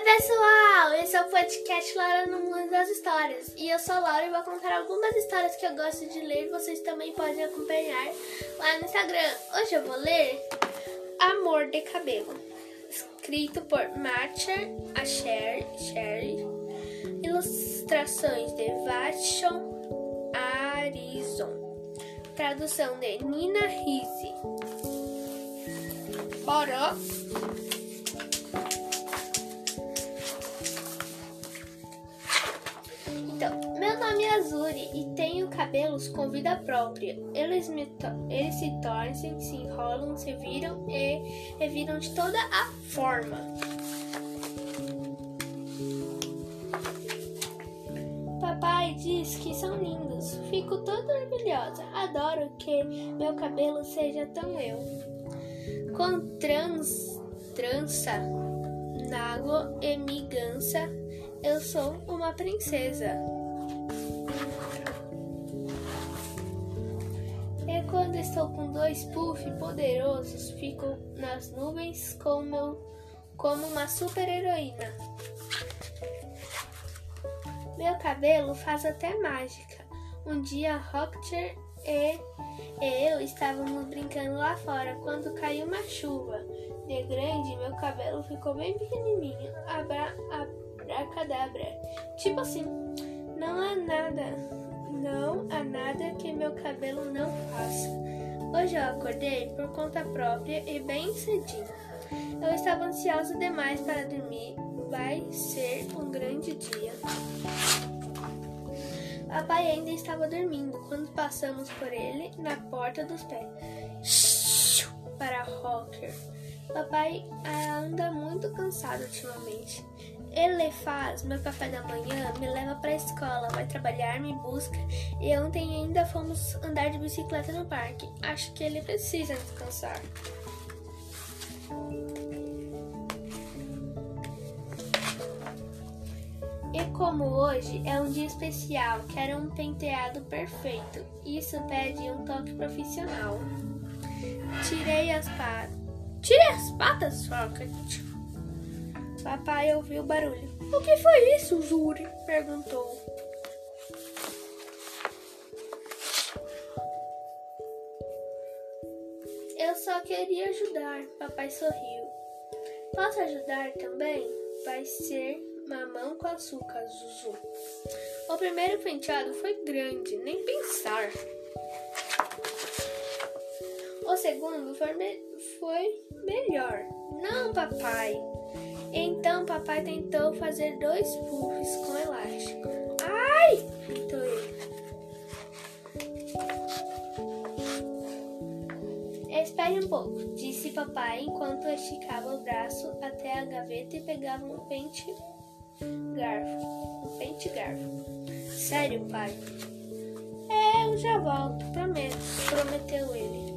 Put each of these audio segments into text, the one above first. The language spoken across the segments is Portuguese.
Oi, pessoal! Esse é o podcast Laura no Mundo das Histórias. E eu sou Laura e vou contar algumas histórias que eu gosto de ler. Vocês também podem acompanhar lá no Instagram. Hoje eu vou ler Amor de Cabelo, escrito por Marcher Asher Sherry. Ilustrações de Vachon Arizon. Tradução de Nina Rizzi. Bora! Cabelos com vida própria. Eles, me eles se torcem, se enrolam, se viram e reviram de toda a forma. Papai diz que são lindos. Fico toda orgulhosa. Adoro que meu cabelo seja tão eu. Com trans, trança, nago e migança, eu sou uma princesa. Quando estou com dois puff poderosos, fico nas nuvens como, como uma super heroína. Meu cabelo faz até mágica. Um dia Rocker e, e eu estávamos brincando lá fora quando caiu uma chuva. De grande, meu cabelo ficou bem pequenininho. Abra, abracadabra. Tipo assim, não há nada, não há nada que meu cabelo não faça. Hoje eu acordei por conta própria e bem cedinho. Eu estava ansiosa demais para dormir. Vai ser um grande dia. Papai ainda estava dormindo quando passamos por ele na porta dos pés. Para Rocker. Papai anda muito cansado ultimamente. Ele faz meu café da manhã, me leva para a escola, vai trabalhar, me busca e ontem ainda fomos andar de bicicleta no parque. Acho que ele precisa descansar. E como hoje é um dia especial, quero um penteado perfeito. Isso pede um toque profissional. Tirei as patas. Tirei as patas, Rocket. Papai ouviu o barulho. O que foi isso, Zuri? perguntou. Eu só queria ajudar, papai sorriu. Posso ajudar também? Vai ser mamão com açúcar, Zuzu. O primeiro penteado foi grande, nem pensar. O segundo foi, me foi melhor. Não, papai. Então papai tentou fazer dois puffs com elástico. Ai! gritou ele. Espere um pouco, disse papai enquanto esticava o braço até a gaveta e pegava um pente garfo. Um pente garfo. Sério, pai? É, eu já volto, prometo, prometeu ele.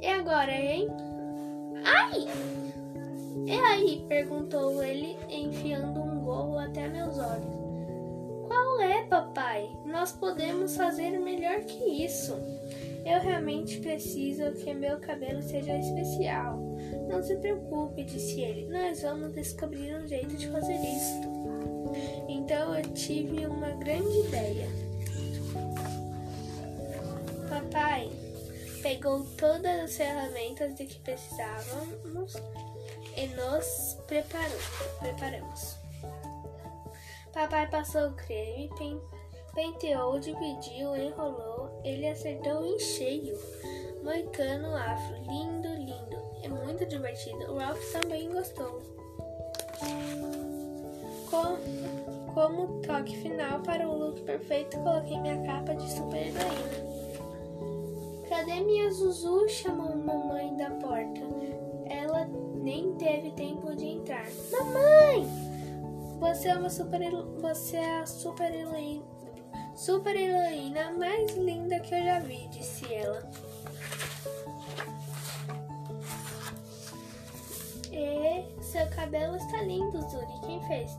E agora, hein? Ai! E aí? perguntou ele, enfiando um gorro até meus olhos. Qual é, papai? Nós podemos fazer melhor que isso. Eu realmente preciso que meu cabelo seja especial. Não se preocupe, disse ele. Nós vamos descobrir um jeito de fazer isto. Então eu tive uma grande ideia. Papai pegou todas as ferramentas de que precisávamos e nos preparamos. Papai passou o creme, penteou, dividiu, enrolou, ele acertou em cheio. Moicano afro, lindo, lindo, é muito divertido. O Ralph também gostou. Com, como toque final para o look perfeito, coloquei minha capa de super heroína. Cadê minha Zuzu? chamou Você é uma super você é a super heroína, super heroína mais linda que eu já vi, disse ela. E seu cabelo está lindo, Zuri. Quem fez?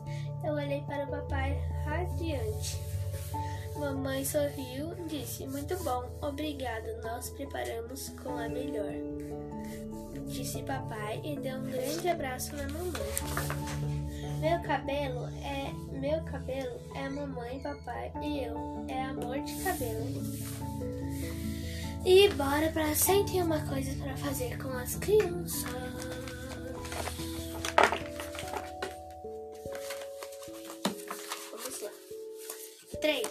Eu olhei para o papai radiante. Mamãe sorriu e disse: Muito bom, obrigado. Nós preparamos com a melhor. Disse papai e deu um grande abraço na mamãe. Meu cabelo é meu cabelo é mamãe, papai e eu. É amor de cabelo. E bora sempre uma coisa para fazer com as crianças. Vamos lá. 3.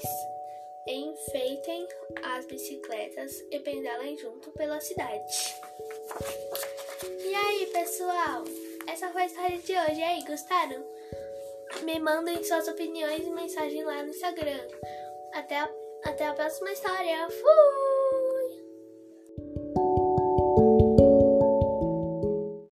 Enfeitem as bicicletas e pedalem junto pela cidade. E aí, pessoal? Essa foi a história de hoje. E aí, gostaram? Me mandem suas opiniões e mensagem lá no Instagram. Até a, até a próxima história. Fui!